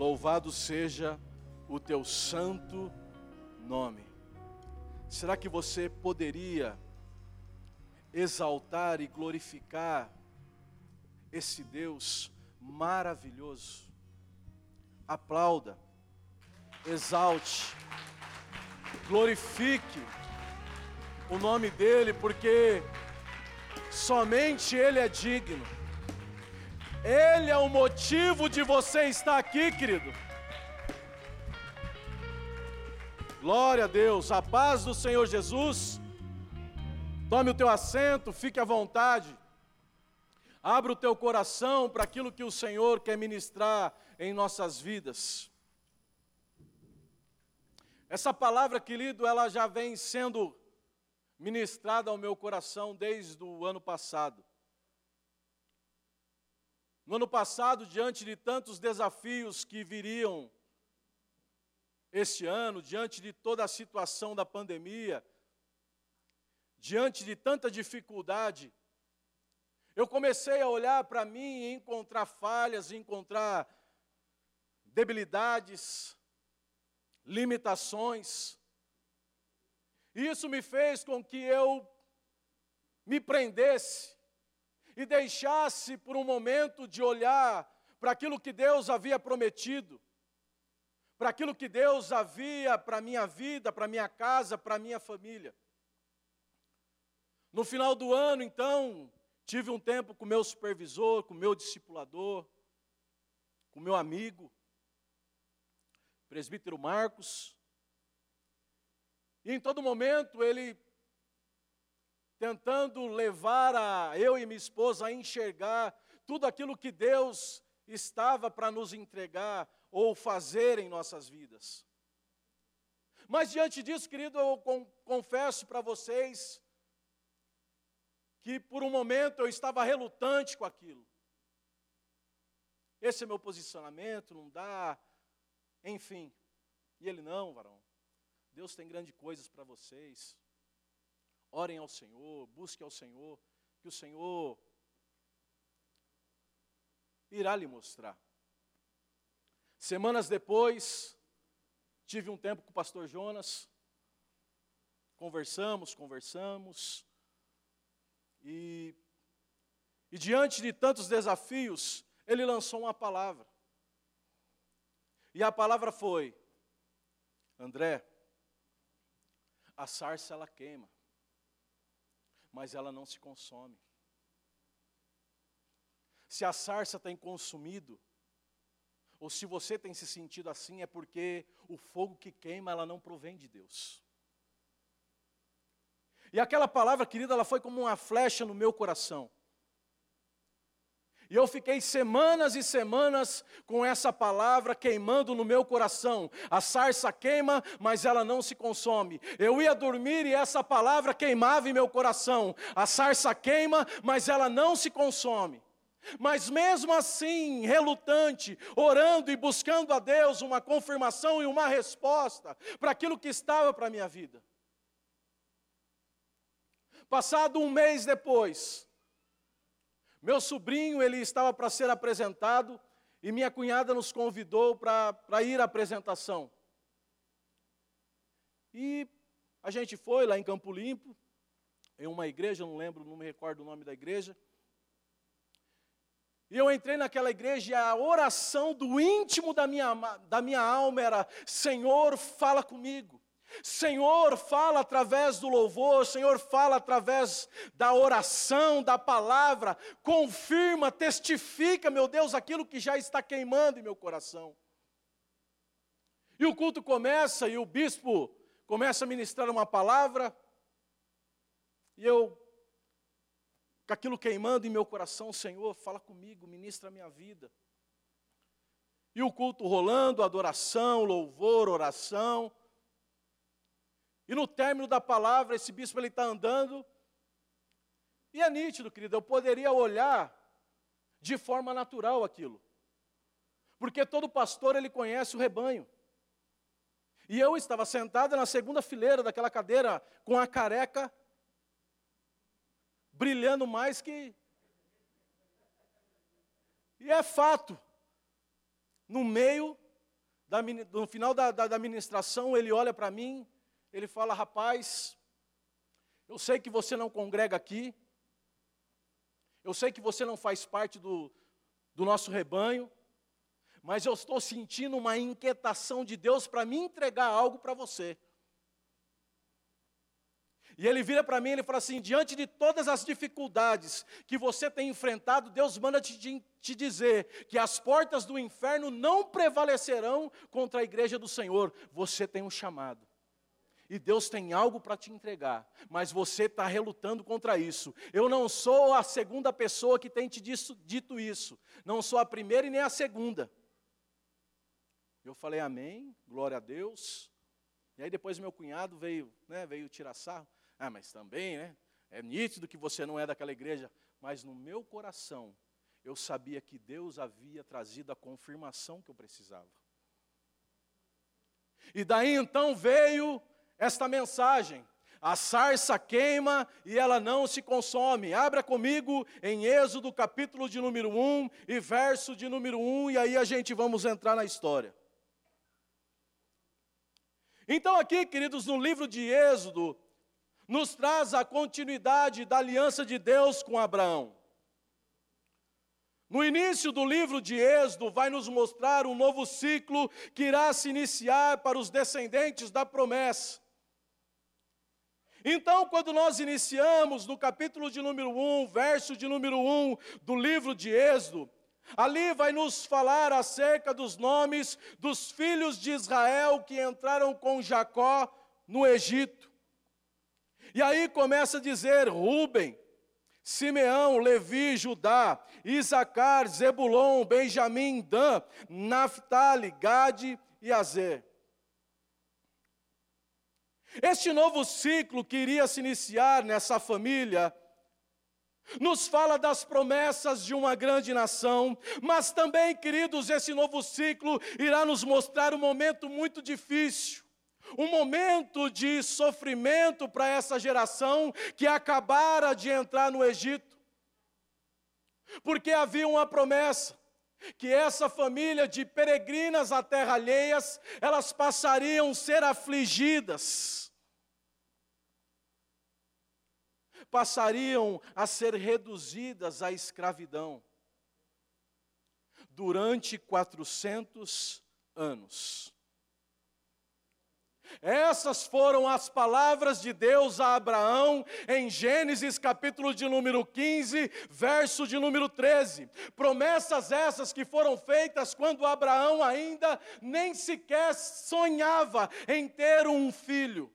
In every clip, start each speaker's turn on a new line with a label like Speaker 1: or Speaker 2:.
Speaker 1: Louvado seja o teu santo nome. Será que você poderia exaltar e glorificar esse Deus maravilhoso? Aplauda, exalte, glorifique o nome dEle, porque somente Ele é digno. Ele é o motivo de você estar aqui, querido. Glória a Deus, a paz do Senhor Jesus. Tome o teu assento, fique à vontade. Abra o teu coração para aquilo que o Senhor quer ministrar em nossas vidas. Essa palavra, querido, ela já vem sendo ministrada ao meu coração desde o ano passado. No ano passado, diante de tantos desafios que viriam este ano, diante de toda a situação da pandemia, diante de tanta dificuldade, eu comecei a olhar para mim e encontrar falhas, encontrar debilidades, limitações. Isso me fez com que eu me prendesse e deixasse por um momento de olhar para aquilo que Deus havia prometido para aquilo que Deus havia para a minha vida, para a minha casa, para a minha família. No final do ano, então, tive um tempo com meu supervisor, com meu discipulador, com meu amigo, presbítero Marcos. E em todo momento ele tentando levar a eu e minha esposa a enxergar tudo aquilo que Deus estava para nos entregar ou fazer em nossas vidas. Mas diante disso, querido, eu confesso para vocês que por um momento eu estava relutante com aquilo. Esse é meu posicionamento, não dá, enfim. E ele não, varão. Deus tem grandes coisas para vocês. Orem ao Senhor, busquem ao Senhor, que o Senhor irá lhe mostrar. Semanas depois, tive um tempo com o pastor Jonas, conversamos, conversamos, e, e diante de tantos desafios, ele lançou uma palavra. E a palavra foi: André, a sarça ela queima, mas ela não se consome. Se a sarça tem consumido, ou se você tem se sentido assim, é porque o fogo que queima, ela não provém de Deus. E aquela palavra, querida, ela foi como uma flecha no meu coração. E eu fiquei semanas e semanas com essa palavra queimando no meu coração. A sarça queima, mas ela não se consome. Eu ia dormir e essa palavra queimava em meu coração. A sarça queima, mas ela não se consome. Mas mesmo assim, relutante, orando e buscando a Deus uma confirmação e uma resposta para aquilo que estava para a minha vida. Passado um mês depois, meu sobrinho ele estava para ser apresentado e minha cunhada nos convidou para ir à apresentação. E a gente foi lá em Campo Limpo, em uma igreja, não lembro, não me recordo o nome da igreja. E eu entrei naquela igreja e a oração do íntimo da minha, da minha alma era: Senhor, fala comigo. Senhor, fala através do louvor, Senhor, fala através da oração, da palavra, confirma, testifica, meu Deus, aquilo que já está queimando em meu coração. E o culto começa e o bispo começa a ministrar uma palavra, e eu com aquilo queimando em meu coração, Senhor, fala comigo, ministra a minha vida. E o culto rolando, adoração, louvor, oração. E no término da palavra, esse bispo ele está andando. E é nítido, querido, eu poderia olhar de forma natural aquilo. Porque todo pastor ele conhece o rebanho. E eu estava sentado na segunda fileira daquela cadeira com a careca brilhando mais que. E é fato, no meio no final da, da, da ministração, ele olha para mim, ele fala: Rapaz, eu sei que você não congrega aqui, eu sei que você não faz parte do, do nosso rebanho, mas eu estou sentindo uma inquietação de Deus para me entregar algo para você. E ele vira para mim e ele fala assim: diante de todas as dificuldades que você tem enfrentado, Deus manda te, te dizer que as portas do inferno não prevalecerão contra a igreja do Senhor. Você tem um chamado. E Deus tem algo para te entregar, mas você está relutando contra isso. Eu não sou a segunda pessoa que tem te dito isso, não sou a primeira e nem a segunda. Eu falei amém, glória a Deus. E aí depois meu cunhado veio, né, veio tirar sarro. Ah, mas também, né? É nítido que você não é daquela igreja. Mas no meu coração, eu sabia que Deus havia trazido a confirmação que eu precisava. E daí então veio esta mensagem. A sarça queima e ela não se consome. Abra comigo em Êxodo capítulo de número 1 e verso de número 1, e aí a gente vamos entrar na história. Então, aqui, queridos, no livro de Êxodo, nos traz a continuidade da aliança de Deus com Abraão. No início do livro de Êxodo, vai nos mostrar um novo ciclo que irá se iniciar para os descendentes da promessa. Então, quando nós iniciamos no capítulo de número 1, verso de número 1 do livro de Êxodo, ali vai nos falar acerca dos nomes dos filhos de Israel que entraram com Jacó no Egito. E aí começa a dizer: Ruben, Simeão, Levi, Judá, Isacar, Zebulon, Benjamim, Dan, Naphtali, Gade e Azer. Este novo ciclo que iria se iniciar nessa família nos fala das promessas de uma grande nação, mas também, queridos, esse novo ciclo irá nos mostrar um momento muito difícil um momento de sofrimento para essa geração que acabara de entrar no Egito. Porque havia uma promessa que essa família de peregrinas à terra alheias, elas passariam a ser afligidas. Passariam a ser reduzidas à escravidão durante 400 anos. Essas foram as palavras de Deus a Abraão em Gênesis capítulo de número 15, verso de número 13. Promessas essas que foram feitas quando Abraão ainda nem sequer sonhava em ter um filho.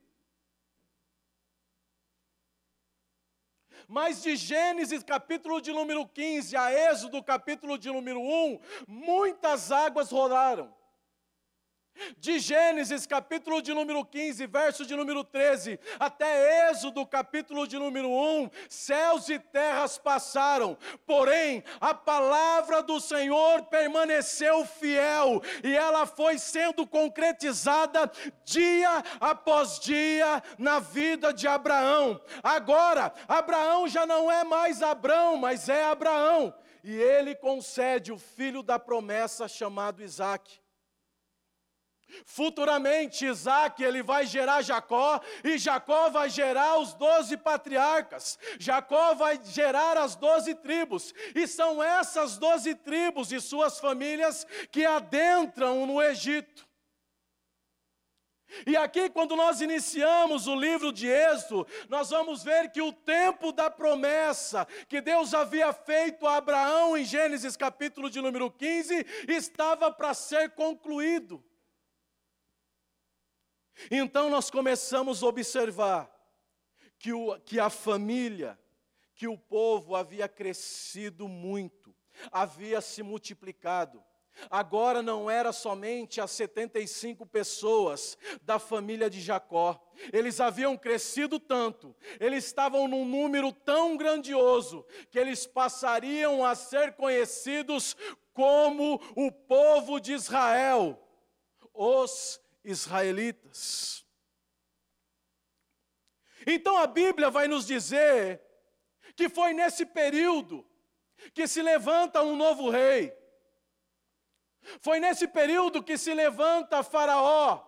Speaker 1: Mas de Gênesis capítulo de número 15 a Êxodo capítulo de número 1, muitas águas rolaram. De Gênesis, capítulo de número 15, verso de número 13, até Êxodo, capítulo de número 1, céus e terras passaram, porém a palavra do Senhor permaneceu fiel e ela foi sendo concretizada dia após dia na vida de Abraão. Agora, Abraão já não é mais Abraão, mas é Abraão, e ele concede o filho da promessa chamado Isaque. Futuramente, Isaac ele vai gerar Jacó, e Jacó vai gerar os doze patriarcas. Jacó vai gerar as doze tribos, e são essas doze tribos e suas famílias que adentram no Egito. E aqui, quando nós iniciamos o livro de Êxodo, nós vamos ver que o tempo da promessa que Deus havia feito a Abraão em Gênesis capítulo de número 15 estava para ser concluído. Então nós começamos a observar que, o, que a família, que o povo havia crescido muito, havia se multiplicado. Agora não era somente as 75 pessoas da família de Jacó, eles haviam crescido tanto, eles estavam num número tão grandioso, que eles passariam a ser conhecidos como o povo de Israel, os israelitas. Então a Bíblia vai nos dizer que foi nesse período que se levanta um novo rei. Foi nesse período que se levanta Faraó,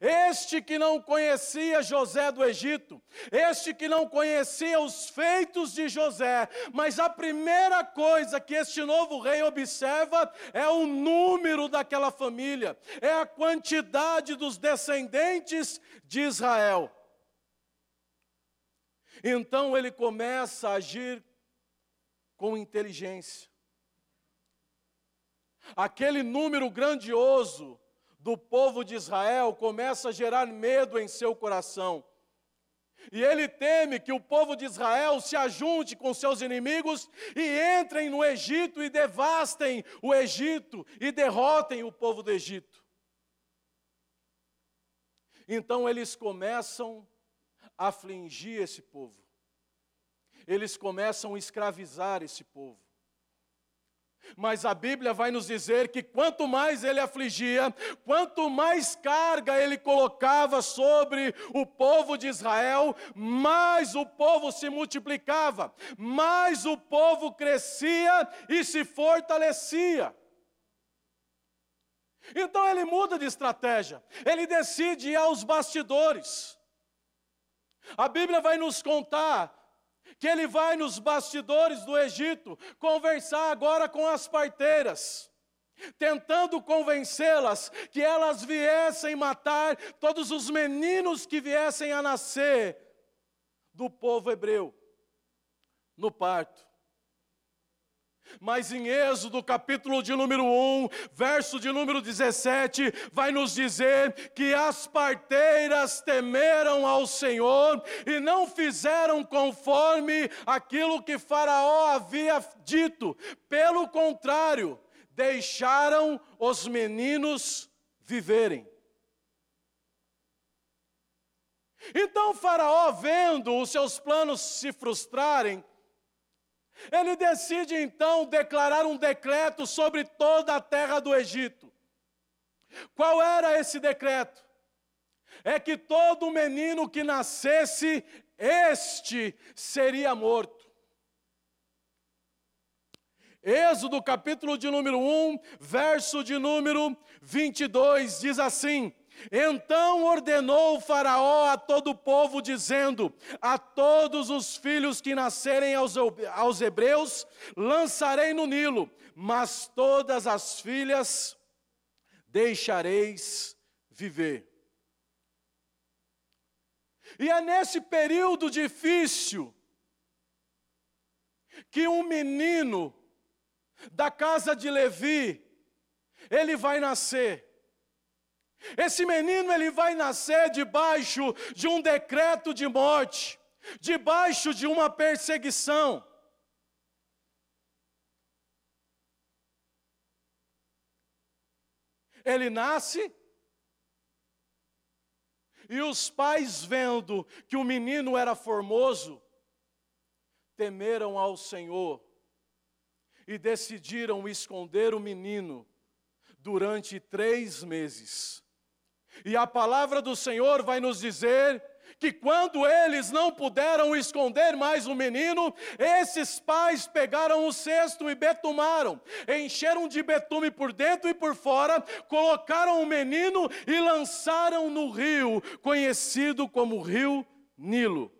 Speaker 1: este que não conhecia José do Egito, este que não conhecia os feitos de José, mas a primeira coisa que este novo rei observa é o número daquela família, é a quantidade dos descendentes de Israel. Então ele começa a agir com inteligência. Aquele número grandioso do povo de Israel começa a gerar medo em seu coração. E ele teme que o povo de Israel se ajunte com seus inimigos e entrem no Egito e devastem o Egito e derrotem o povo do Egito. Então eles começam a afligir esse povo. Eles começam a escravizar esse povo. Mas a Bíblia vai nos dizer que quanto mais ele afligia, quanto mais carga ele colocava sobre o povo de Israel, mais o povo se multiplicava, mais o povo crescia e se fortalecia. Então ele muda de estratégia, ele decide ir aos bastidores. A Bíblia vai nos contar que ele vai nos bastidores do Egito conversar agora com as parteiras, tentando convencê-las que elas viessem matar todos os meninos que viessem a nascer do povo hebreu no parto. Mas em Êxodo, capítulo de número 1, verso de número 17, vai nos dizer que as parteiras temeram ao Senhor e não fizeram conforme aquilo que Faraó havia dito. Pelo contrário, deixaram os meninos viverem. Então Faraó, vendo os seus planos se frustrarem, ele decide então declarar um decreto sobre toda a terra do Egito. Qual era esse decreto? É que todo menino que nascesse, este seria morto. Êxodo capítulo de número 1, verso de número 22, diz assim: então ordenou o Faraó a todo o povo, dizendo: A todos os filhos que nascerem aos, aos hebreus, lançarei no Nilo, mas todas as filhas deixareis viver. E é nesse período difícil que um menino da casa de Levi, ele vai nascer. Esse menino ele vai nascer debaixo de um decreto de morte, debaixo de uma perseguição. Ele nasce e os pais vendo que o menino era formoso, temeram ao Senhor e decidiram esconder o menino durante três meses. E a palavra do Senhor vai nos dizer que quando eles não puderam esconder mais o menino, esses pais pegaram o cesto e betumaram, encheram de betume por dentro e por fora, colocaram o menino e lançaram no rio, conhecido como Rio Nilo.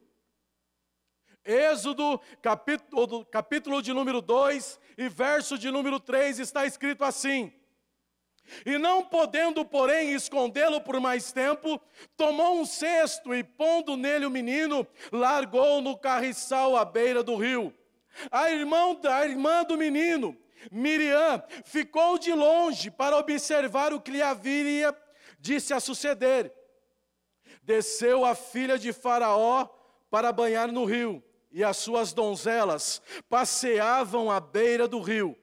Speaker 1: Êxodo, capítulo, capítulo de número 2 e verso de número 3 está escrito assim: e não podendo, porém, escondê-lo por mais tempo, tomou um cesto e, pondo nele o menino, largou no carriçal à beira do rio. A, irmã, a irmã do menino, Miriam, ficou de longe para observar o que lhe haveria disse a suceder. Desceu a filha de Faraó para banhar no rio, e as suas donzelas passeavam à beira do rio.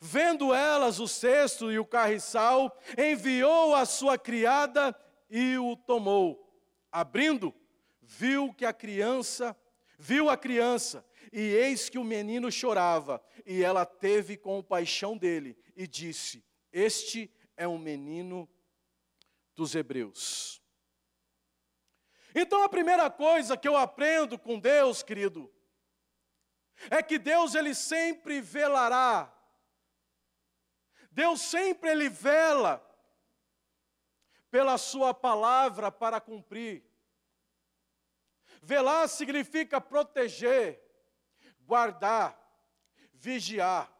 Speaker 1: Vendo elas o cesto e o carriçal, enviou a sua criada e o tomou. Abrindo, viu que a criança, viu a criança, e eis que o menino chorava, e ela teve compaixão dele e disse: Este é um menino dos hebreus. Então a primeira coisa que eu aprendo com Deus, querido, é que Deus ele sempre velará Deus sempre ele vela pela sua palavra para cumprir. Velar significa proteger, guardar, vigiar.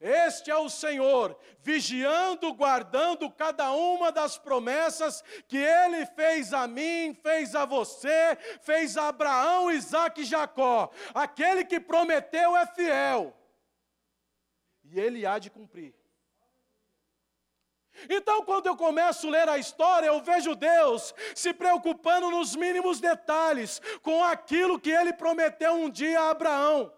Speaker 1: Este é o Senhor, vigiando, guardando cada uma das promessas que Ele fez a mim, fez a você, fez a Abraão, Isaac e Jacó. Aquele que prometeu é fiel, e Ele há de cumprir. Então, quando eu começo a ler a história, eu vejo Deus se preocupando nos mínimos detalhes com aquilo que ele prometeu um dia a Abraão.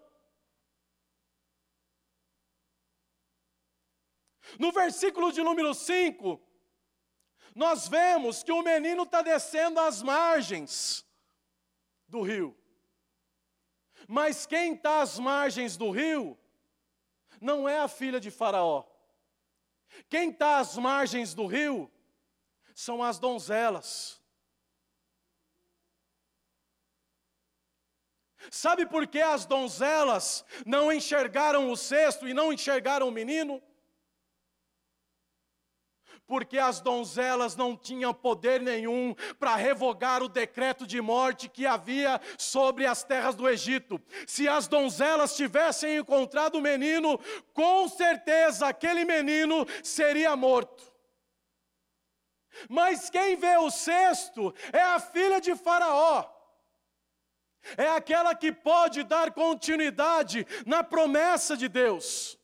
Speaker 1: No versículo de número 5, nós vemos que o menino está descendo às margens do rio. Mas quem está às margens do rio não é a filha de Faraó. Quem está às margens do rio são as donzelas. Sabe por que as donzelas não enxergaram o cesto e não enxergaram o menino? Porque as donzelas não tinham poder nenhum para revogar o decreto de morte que havia sobre as terras do Egito. Se as donzelas tivessem encontrado o menino, com certeza aquele menino seria morto. Mas quem vê o cesto é a filha de Faraó. É aquela que pode dar continuidade na promessa de Deus.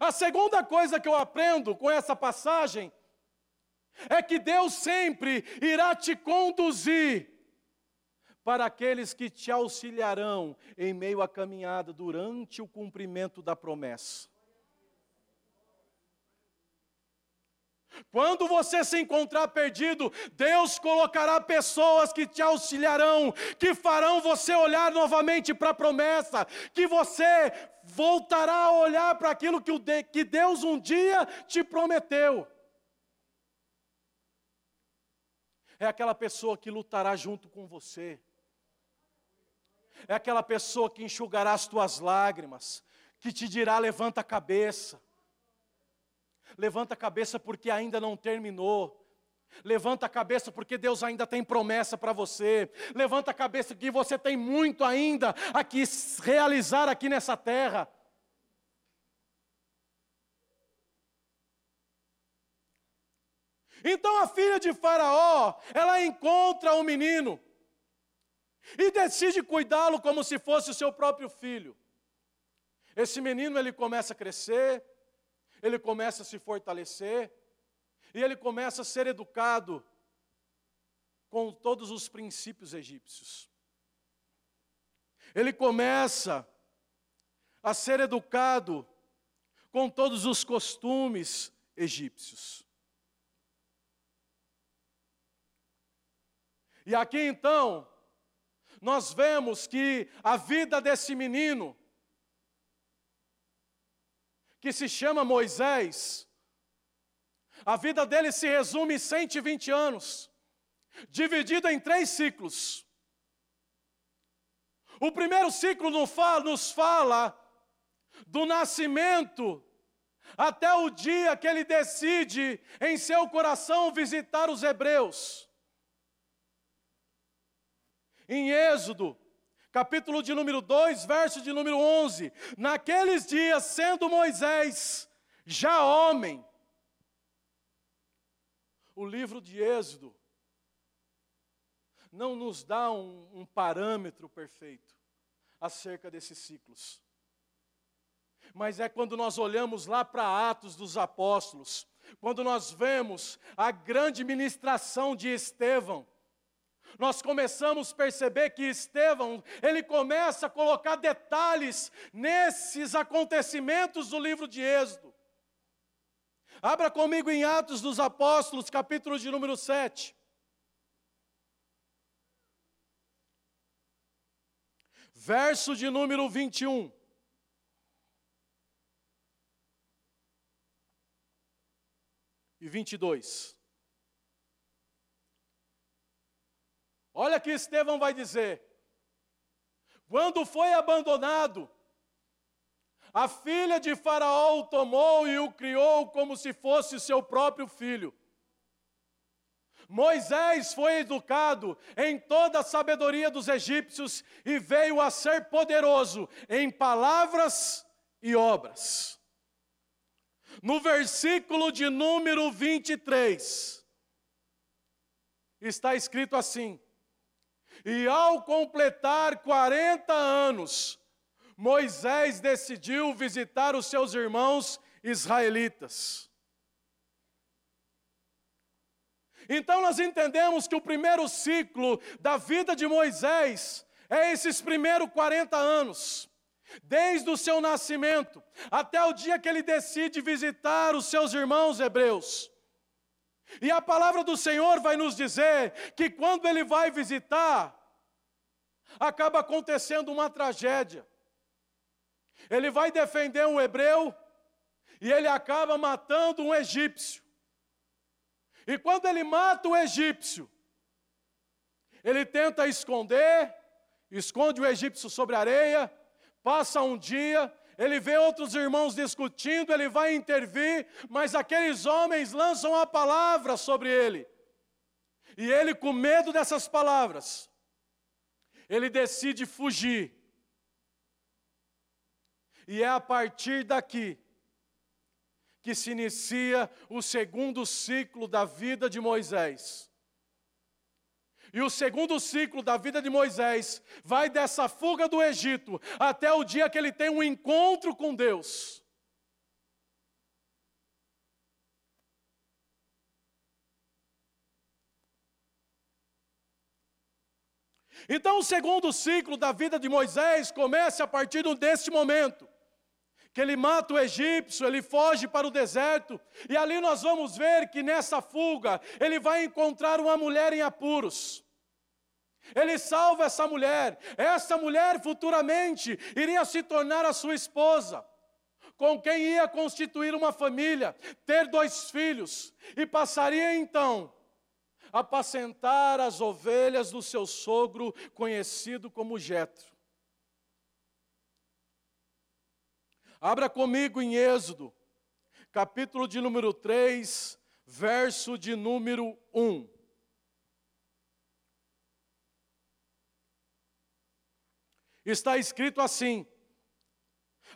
Speaker 1: A segunda coisa que eu aprendo com essa passagem é que Deus sempre irá te conduzir para aqueles que te auxiliarão em meio à caminhada durante o cumprimento da promessa. Quando você se encontrar perdido, Deus colocará pessoas que te auxiliarão, que farão você olhar novamente para a promessa, que você voltará a olhar para aquilo que, o de, que Deus um dia te prometeu. É aquela pessoa que lutará junto com você. É aquela pessoa que enxugará as tuas lágrimas, que te dirá: levanta a cabeça. Levanta a cabeça porque ainda não terminou. Levanta a cabeça porque Deus ainda tem promessa para você. Levanta a cabeça que você tem muito ainda a que realizar aqui nessa terra. Então a filha de Faraó, ela encontra o menino e decide cuidá-lo como se fosse o seu próprio filho. Esse menino ele começa a crescer, ele começa a se fortalecer, e ele começa a ser educado com todos os princípios egípcios. Ele começa a ser educado com todos os costumes egípcios. E aqui então, nós vemos que a vida desse menino, que se chama Moisés, a vida dele se resume em 120 anos, dividida em três ciclos. O primeiro ciclo nos fala do nascimento até o dia que ele decide em seu coração visitar os hebreus. Em Êxodo, capítulo de número 2, verso de número 11: Naqueles dias, sendo Moisés já homem, o livro de Êxodo não nos dá um, um parâmetro perfeito acerca desses ciclos. Mas é quando nós olhamos lá para Atos dos Apóstolos, quando nós vemos a grande ministração de Estevão, nós começamos a perceber que Estevão, ele começa a colocar detalhes nesses acontecimentos do livro de Êxodo. Abra comigo em Atos dos Apóstolos, capítulo de número 7. Verso de número 21. E 22. Olha que Estevão vai dizer. Quando foi abandonado, A filha de Faraó o tomou e o criou como se fosse seu próprio filho. Moisés foi educado em toda a sabedoria dos egípcios e veio a ser poderoso em palavras e obras. No versículo de número 23, está escrito assim: E ao completar 40 anos, Moisés decidiu visitar os seus irmãos israelitas. Então nós entendemos que o primeiro ciclo da vida de Moisés é esses primeiros 40 anos. Desde o seu nascimento até o dia que ele decide visitar os seus irmãos hebreus. E a palavra do Senhor vai nos dizer que quando ele vai visitar, acaba acontecendo uma tragédia. Ele vai defender um hebreu e ele acaba matando um egípcio. E quando ele mata o egípcio, ele tenta esconder, esconde o egípcio sobre a areia, passa um dia, ele vê outros irmãos discutindo, ele vai intervir, mas aqueles homens lançam a palavra sobre ele. E ele, com medo dessas palavras, ele decide fugir. E é a partir daqui que se inicia o segundo ciclo da vida de Moisés. E o segundo ciclo da vida de Moisés vai dessa fuga do Egito até o dia que ele tem um encontro com Deus. Então, o segundo ciclo da vida de Moisés começa a partir desse momento que ele mata o egípcio, ele foge para o deserto, e ali nós vamos ver que nessa fuga ele vai encontrar uma mulher em apuros. Ele salva essa mulher, essa mulher futuramente iria se tornar a sua esposa, com quem ia constituir uma família, ter dois filhos, e passaria então a apacentar as ovelhas do seu sogro, conhecido como Jetro. Abra comigo em Êxodo, capítulo de número 3, verso de número 1. Está escrito assim: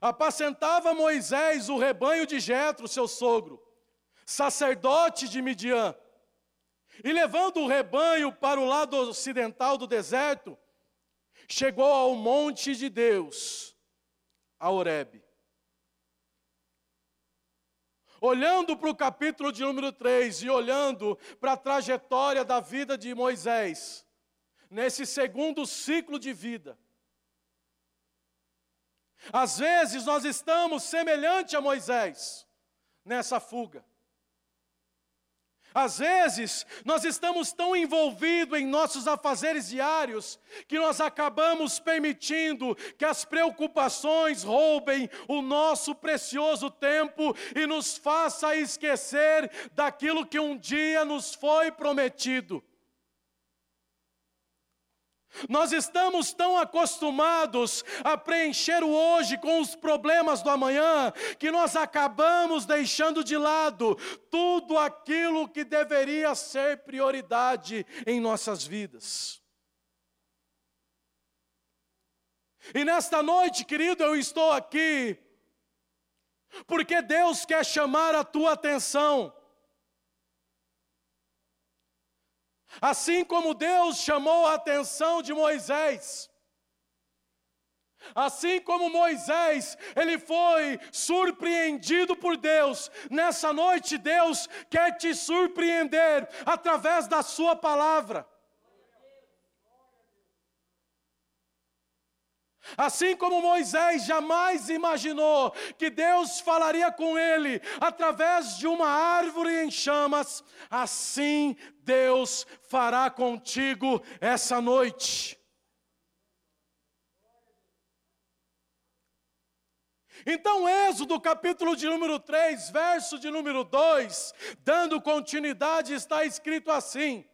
Speaker 1: Apacentava Moisés o rebanho de Jetro, seu sogro, sacerdote de Midian, e levando o rebanho para o lado ocidental do deserto, chegou ao monte de Deus, a Horebe. Olhando para o capítulo de número 3 e olhando para a trajetória da vida de Moisés, nesse segundo ciclo de vida, às vezes nós estamos semelhante a Moisés nessa fuga. Às vezes, nós estamos tão envolvidos em nossos afazeres diários que nós acabamos permitindo que as preocupações roubem o nosso precioso tempo e nos faça esquecer daquilo que um dia nos foi prometido. Nós estamos tão acostumados a preencher o hoje com os problemas do amanhã, que nós acabamos deixando de lado tudo aquilo que deveria ser prioridade em nossas vidas. E nesta noite, querido, eu estou aqui, porque Deus quer chamar a tua atenção Assim como Deus chamou a atenção de Moisés, Assim como Moisés, ele foi surpreendido por Deus, nessa noite Deus quer te surpreender através da Sua palavra. Assim como Moisés jamais imaginou que Deus falaria com ele através de uma árvore em chamas, assim Deus fará contigo essa noite. Então, Êxodo capítulo de número 3, verso de número 2, dando continuidade, está escrito assim: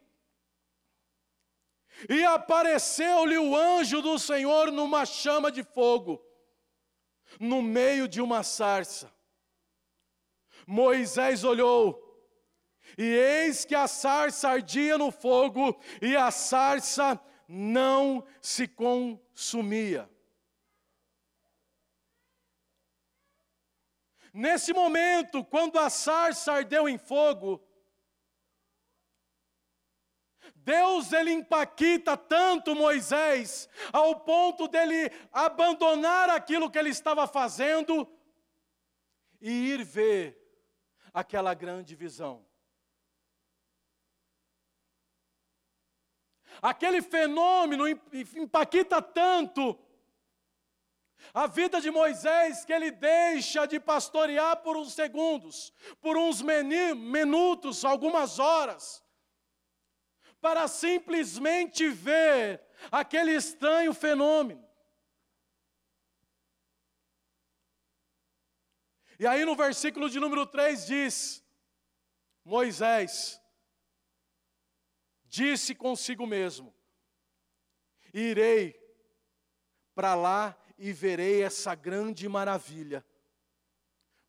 Speaker 1: E apareceu-lhe o anjo do Senhor numa chama de fogo, no meio de uma sarça. Moisés olhou, e eis que a sarça ardia no fogo, e a sarça não se consumia. Nesse momento, quando a sarça ardeu em fogo, Deus ele empaquita tanto Moisés ao ponto dele abandonar aquilo que ele estava fazendo e ir ver aquela grande visão. Aquele fenômeno empaquita tanto a vida de Moisés que ele deixa de pastorear por uns segundos, por uns minutos, algumas horas para simplesmente ver aquele estranho fenômeno. E aí no versículo de número 3 diz: Moisés disse consigo mesmo: Irei para lá e verei essa grande maravilha,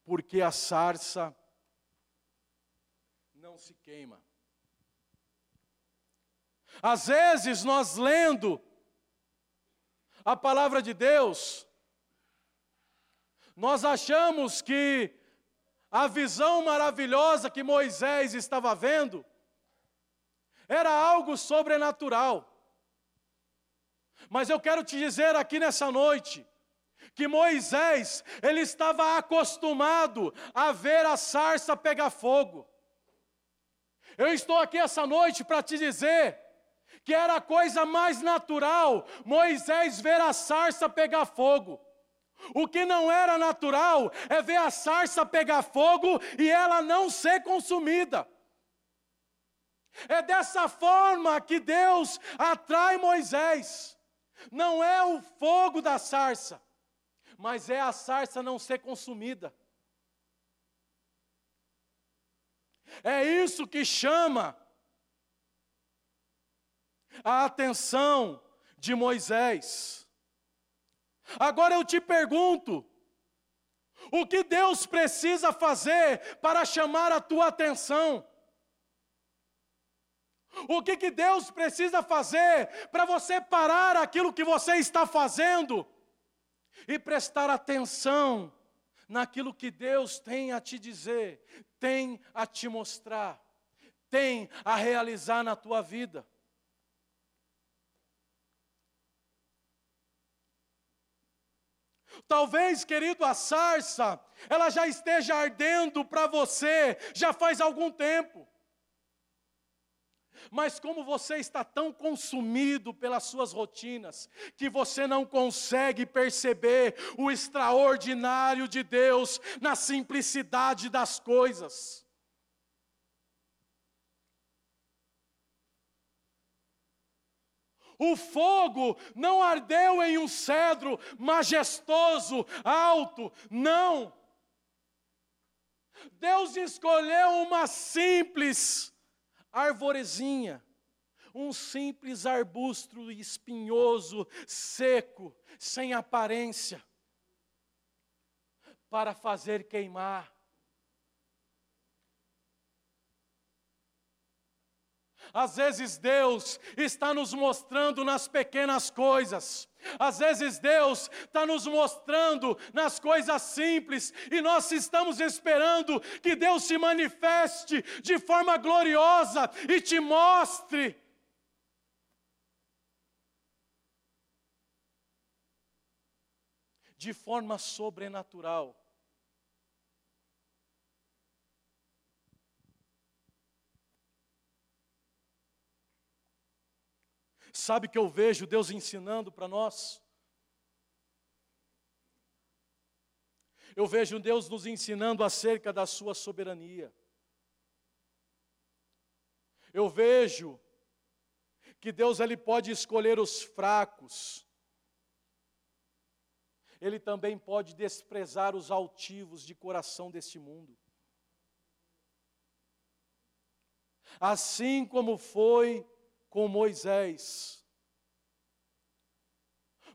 Speaker 1: porque a sarça não se queima. Às vezes nós lendo a palavra de Deus, nós achamos que a visão maravilhosa que Moisés estava vendo era algo sobrenatural. Mas eu quero te dizer aqui nessa noite, que Moisés, ele estava acostumado a ver a sarça pegar fogo. Eu estou aqui essa noite para te dizer que era a coisa mais natural, Moisés ver a sarça pegar fogo. O que não era natural é ver a sarça pegar fogo e ela não ser consumida. É dessa forma que Deus atrai Moisés. Não é o fogo da sarça, mas é a sarça não ser consumida. É isso que chama a atenção de Moisés. Agora eu te pergunto: o que Deus precisa fazer para chamar a tua atenção? O que, que Deus precisa fazer para você parar aquilo que você está fazendo e prestar atenção naquilo que Deus tem a te dizer, tem a te mostrar, tem a realizar na tua vida? Talvez, querido, a sarça, ela já esteja ardendo para você, já faz algum tempo. Mas como você está tão consumido pelas suas rotinas, que você não consegue perceber o extraordinário de Deus na simplicidade das coisas. O fogo não ardeu em um cedro majestoso, alto, não. Deus escolheu uma simples arvorezinha, um simples arbusto espinhoso, seco, sem aparência, para fazer queimar Às vezes Deus está nos mostrando nas pequenas coisas. Às vezes Deus está nos mostrando nas coisas simples e nós estamos esperando que Deus se manifeste de forma gloriosa e te mostre. De forma sobrenatural. Sabe que eu vejo Deus ensinando para nós? Eu vejo Deus nos ensinando acerca da sua soberania. Eu vejo que Deus ele pode escolher os fracos. Ele também pode desprezar os altivos de coração deste mundo. Assim como foi com Moisés.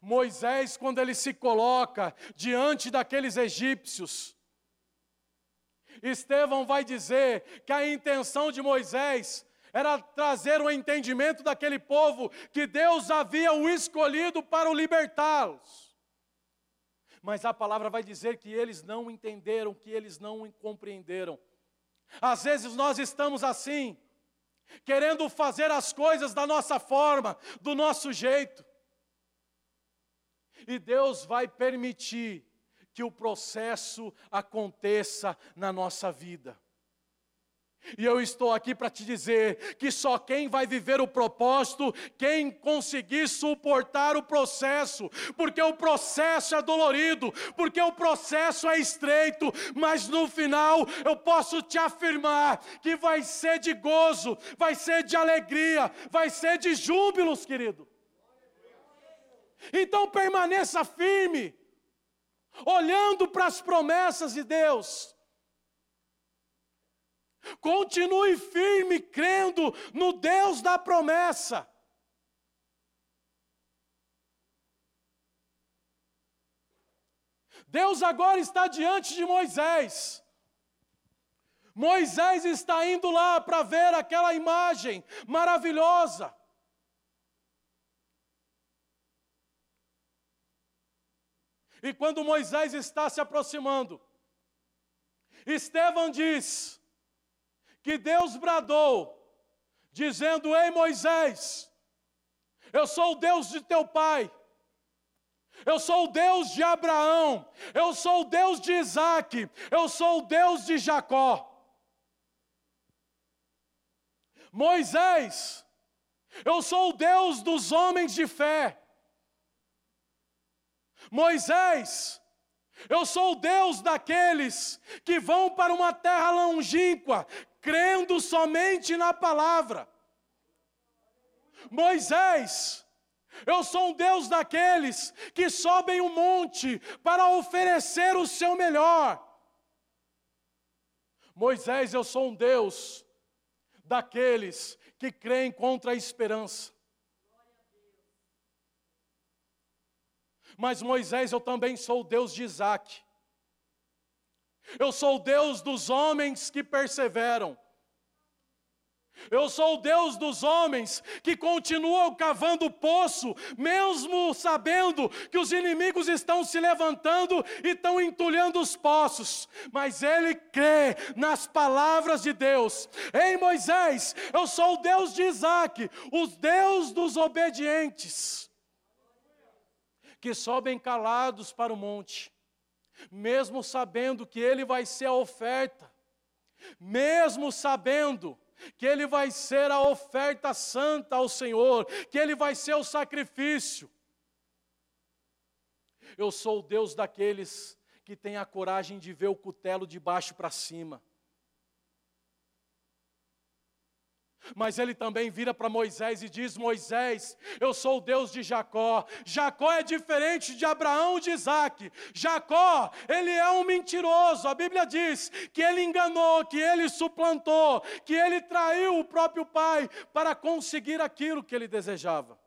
Speaker 1: Moisés, quando ele se coloca diante daqueles egípcios, Estevão vai dizer que a intenção de Moisés era trazer o entendimento daquele povo que Deus havia o escolhido para o libertá-los. Mas a palavra vai dizer que eles não entenderam, que eles não compreenderam. Às vezes nós estamos assim, querendo fazer as coisas da nossa forma, do nosso jeito. E Deus vai permitir que o processo aconteça na nossa vida. E eu estou aqui para te dizer que só quem vai viver o propósito, quem conseguir suportar o processo, porque o processo é dolorido, porque o processo é estreito, mas no final eu posso te afirmar que vai ser de gozo, vai ser de alegria, vai ser de júbilos, querido. Então permaneça firme, olhando para as promessas de Deus. Continue firme, crendo no Deus da promessa. Deus agora está diante de Moisés. Moisés está indo lá para ver aquela imagem maravilhosa. E quando Moisés está se aproximando, Estevão diz que Deus bradou, dizendo: Ei Moisés, eu sou o Deus de teu pai, eu sou o Deus de Abraão, eu sou o Deus de Isaac, eu sou o Deus de Jacó. Moisés, eu sou o Deus dos homens de fé. Moisés, eu sou o Deus daqueles que vão para uma terra longínqua, crendo somente na palavra. Moisés, eu sou um Deus daqueles que sobem o monte para oferecer o seu melhor. Moisés, eu sou um Deus daqueles que creem contra a esperança. Mas Moisés, eu também sou o Deus de Isaac. Eu sou o Deus dos homens que perseveram. Eu sou o Deus dos homens que continuam cavando poço, mesmo sabendo que os inimigos estão se levantando e estão entulhando os poços. Mas ele crê nas palavras de Deus. Ei Moisés, eu sou o Deus de Isaac, o Deus dos obedientes que sobem calados para o monte, mesmo sabendo que ele vai ser a oferta, mesmo sabendo que ele vai ser a oferta santa ao Senhor, que ele vai ser o sacrifício. Eu sou o Deus daqueles que têm a coragem de ver o cutelo de baixo para cima. Mas ele também vira para Moisés e diz: Moisés, eu sou o Deus de Jacó. Jacó é diferente de Abraão e de Isaac. Jacó, ele é um mentiroso. A Bíblia diz que ele enganou, que ele suplantou, que ele traiu o próprio pai para conseguir aquilo que ele desejava.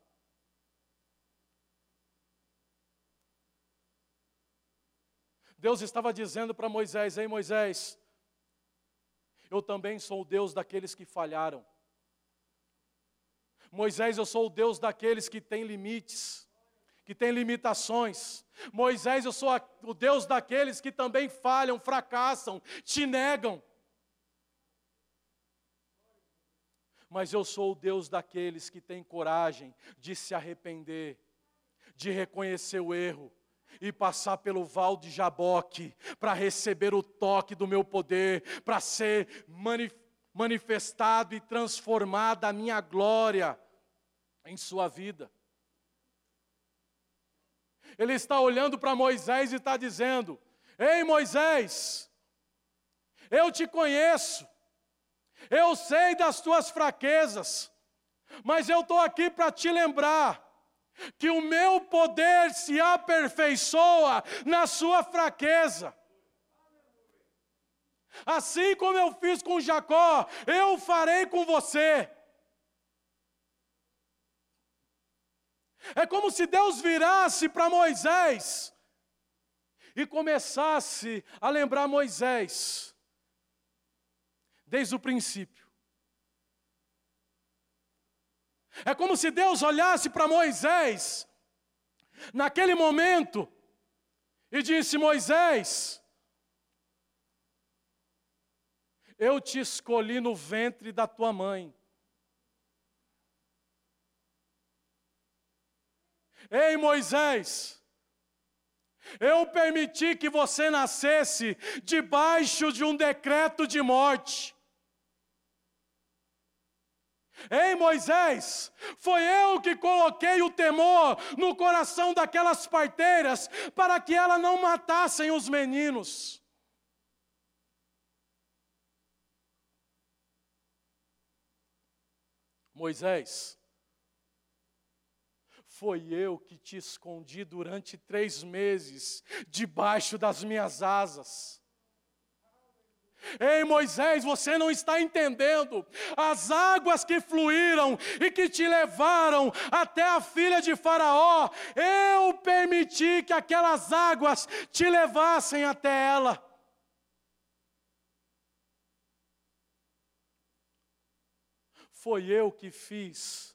Speaker 1: Deus estava dizendo para Moisés: Ei Moisés, eu também sou o Deus daqueles que falharam. Moisés, eu sou o Deus daqueles que têm limites, que têm limitações. Moisés, eu sou o Deus daqueles que também falham, fracassam, te negam. Mas eu sou o Deus daqueles que têm coragem de se arrepender, de reconhecer o erro e passar pelo val de Jaboque para receber o toque do meu poder, para ser manifestado e transformada a minha glória em sua vida. Ele está olhando para Moisés e está dizendo: Ei Moisés, eu te conheço, eu sei das tuas fraquezas, mas eu estou aqui para te lembrar que o meu poder se aperfeiçoa na sua fraqueza. Assim como eu fiz com Jacó, eu farei com você. É como se Deus virasse para Moisés e começasse a lembrar Moisés, desde o princípio. É como se Deus olhasse para Moisés, naquele momento, e disse: Moisés, eu te escolhi no ventre da tua mãe. Ei Moisés, eu permiti que você nascesse debaixo de um decreto de morte. Ei Moisés, foi eu que coloquei o temor no coração daquelas parteiras para que elas não matassem os meninos. Moisés, foi eu que te escondi durante três meses debaixo das minhas asas. Ei Moisés, você não está entendendo. As águas que fluíram e que te levaram até a filha de Faraó, eu permiti que aquelas águas te levassem até ela. Foi eu que fiz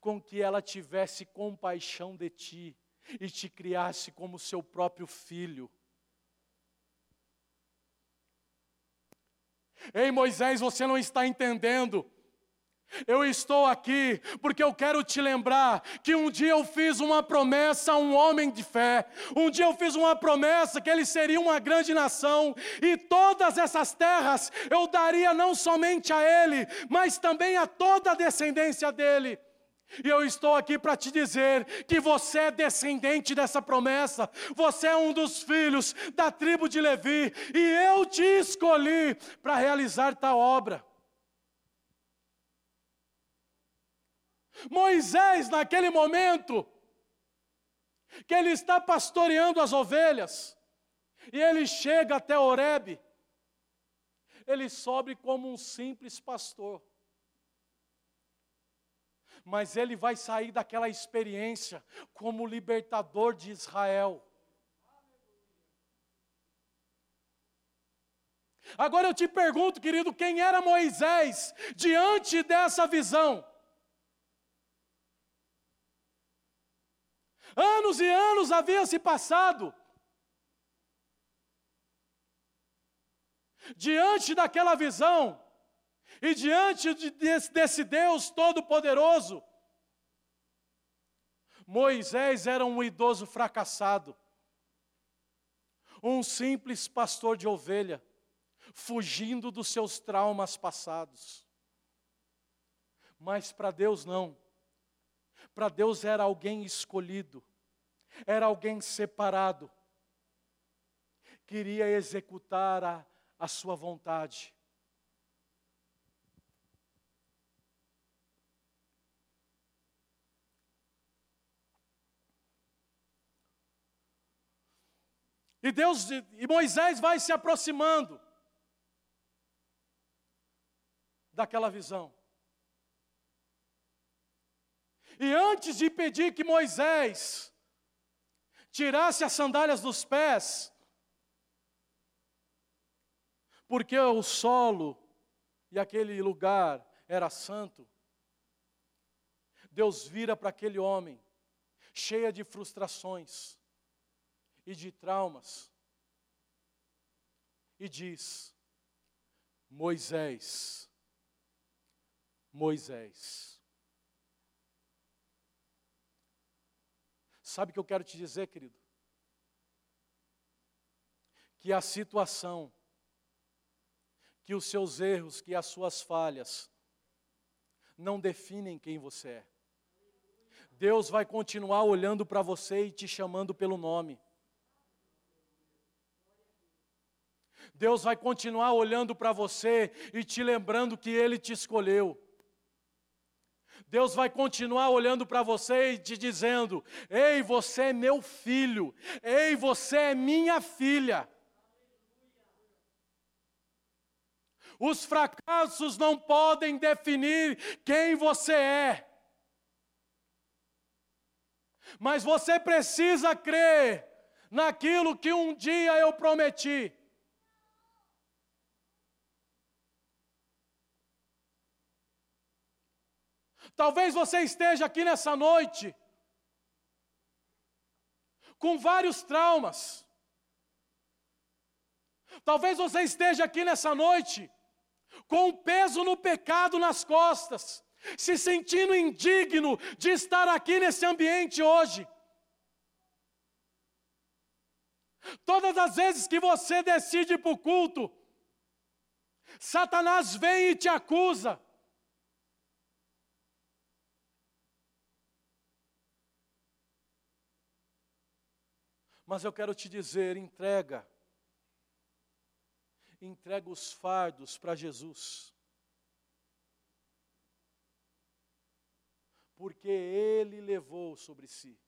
Speaker 1: com que ela tivesse compaixão de ti e te criasse como seu próprio filho. Ei Moisés, você não está entendendo. Eu estou aqui porque eu quero te lembrar que um dia eu fiz uma promessa a um homem de fé. Um dia eu fiz uma promessa que ele seria uma grande nação e todas essas terras eu daria não somente a ele, mas também a toda a descendência dele. E eu estou aqui para te dizer que você é descendente dessa promessa, você é um dos filhos da tribo de Levi, e eu te escolhi para realizar tal obra. Moisés, naquele momento, que ele está pastoreando as ovelhas, e ele chega até Horebe, ele sobe como um simples pastor mas ele vai sair daquela experiência como libertador de Israel. Agora eu te pergunto, querido, quem era Moisés diante dessa visão? Anos e anos haviam se passado. Diante daquela visão, e diante de, desse, desse Deus Todo-Poderoso, Moisés era um idoso fracassado, um simples pastor de ovelha, fugindo dos seus traumas passados. Mas para Deus não. Para Deus era alguém escolhido, era alguém separado, queria executar a, a sua vontade. E Deus e Moisés vai se aproximando daquela visão. E antes de pedir que Moisés tirasse as sandálias dos pés, porque o solo e aquele lugar era santo, Deus vira para aquele homem, cheia de frustrações, e de traumas. E diz: Moisés, Moisés. Sabe o que eu quero te dizer, querido? Que a situação, que os seus erros, que as suas falhas, não definem quem você é. Deus vai continuar olhando para você e te chamando pelo nome. Deus vai continuar olhando para você e te lembrando que Ele te escolheu. Deus vai continuar olhando para você e te dizendo: Ei, você é meu filho, ei, você é minha filha. Os fracassos não podem definir quem você é. Mas você precisa crer naquilo que um dia eu prometi. Talvez você esteja aqui nessa noite com vários traumas. Talvez você esteja aqui nessa noite com o peso no pecado nas costas, se sentindo indigno de estar aqui nesse ambiente hoje. Todas as vezes que você decide ir para o culto, Satanás vem e te acusa. Mas eu quero te dizer: entrega. Entrega os fardos para Jesus. Porque Ele levou sobre si.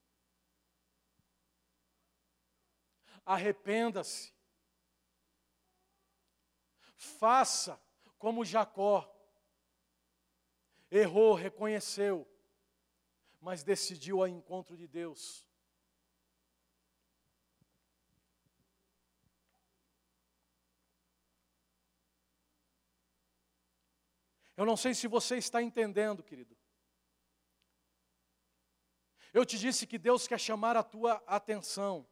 Speaker 1: Arrependa-se. Faça como Jacó. Errou, reconheceu, mas decidiu ao encontro de Deus. Eu não sei se você está entendendo, querido. Eu te disse que Deus quer chamar a tua atenção.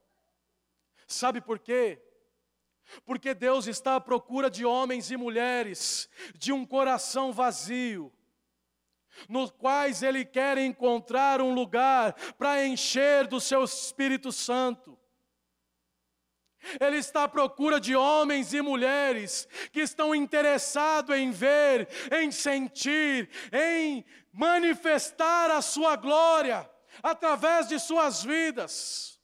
Speaker 1: Sabe por quê? Porque Deus está à procura de homens e mulheres de um coração vazio, nos quais Ele quer encontrar um lugar para encher do Seu Espírito Santo. Ele está à procura de homens e mulheres que estão interessados em ver, em sentir, em manifestar a sua glória através de suas vidas.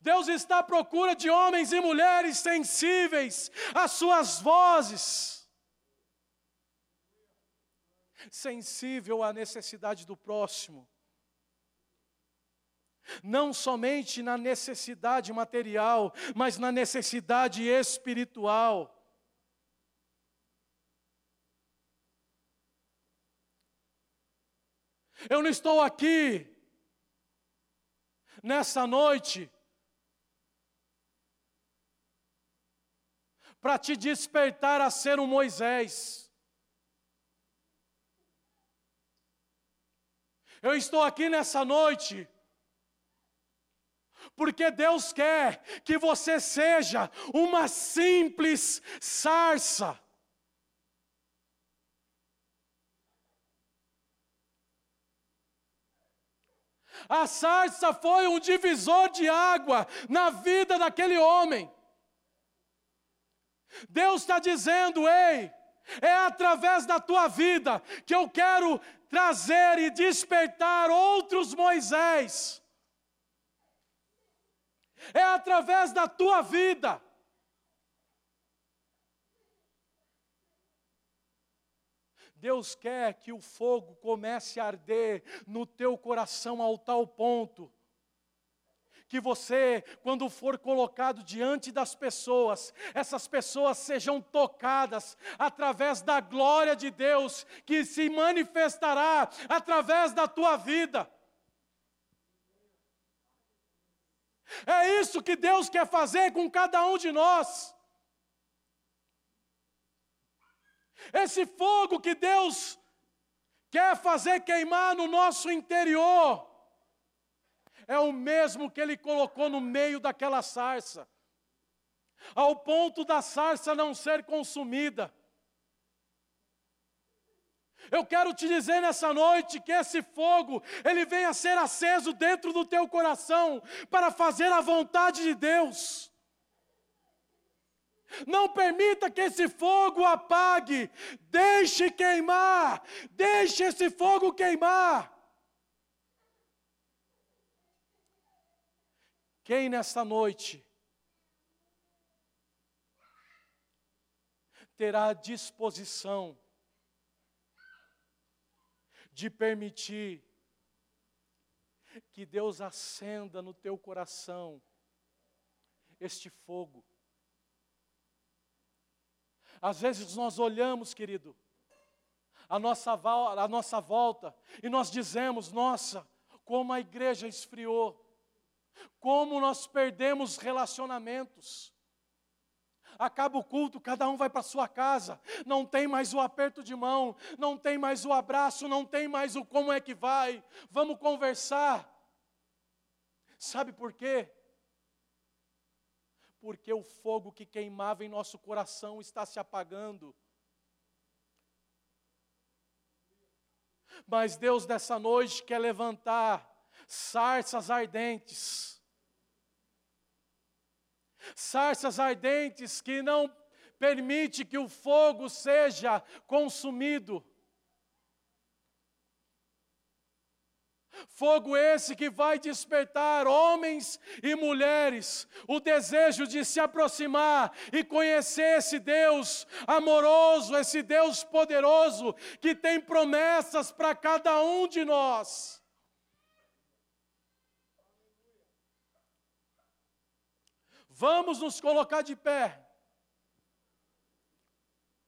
Speaker 1: Deus está à procura de homens e mulheres sensíveis às suas vozes, sensível à necessidade do próximo não somente na necessidade material, mas na necessidade espiritual. Eu não estou aqui nessa noite para te despertar a ser um Moisés. Eu estou aqui nessa noite porque Deus quer que você seja uma simples sarça. A sarça foi um divisor de água na vida daquele homem. Deus está dizendo: ei, é através da tua vida que eu quero trazer e despertar outros Moisés através da tua vida. Deus quer que o fogo comece a arder no teu coração ao tal ponto que você, quando for colocado diante das pessoas, essas pessoas sejam tocadas através da glória de Deus que se manifestará através da tua vida. É isso que Deus quer fazer com cada um de nós. Esse fogo que Deus quer fazer queimar no nosso interior, é o mesmo que Ele colocou no meio daquela sarça, ao ponto da sarça não ser consumida. Eu quero te dizer nessa noite que esse fogo, ele venha a ser aceso dentro do teu coração para fazer a vontade de Deus. Não permita que esse fogo apague, deixe queimar, deixe esse fogo queimar. Quem nesta noite terá disposição de permitir que Deus acenda no teu coração este fogo. Às vezes nós olhamos, querido, a nossa, a nossa volta e nós dizemos: nossa, como a igreja esfriou, como nós perdemos relacionamentos. Acaba o culto, cada um vai para sua casa, não tem mais o aperto de mão, não tem mais o abraço, não tem mais o como é que vai, vamos conversar. Sabe por quê? Porque o fogo que queimava em nosso coração está se apagando. Mas Deus dessa noite quer levantar sarças ardentes. Sarças ardentes que não permite que o fogo seja consumido. Fogo esse que vai despertar homens e mulheres o desejo de se aproximar e conhecer esse Deus amoroso, esse Deus poderoso que tem promessas para cada um de nós. Vamos nos colocar de pé.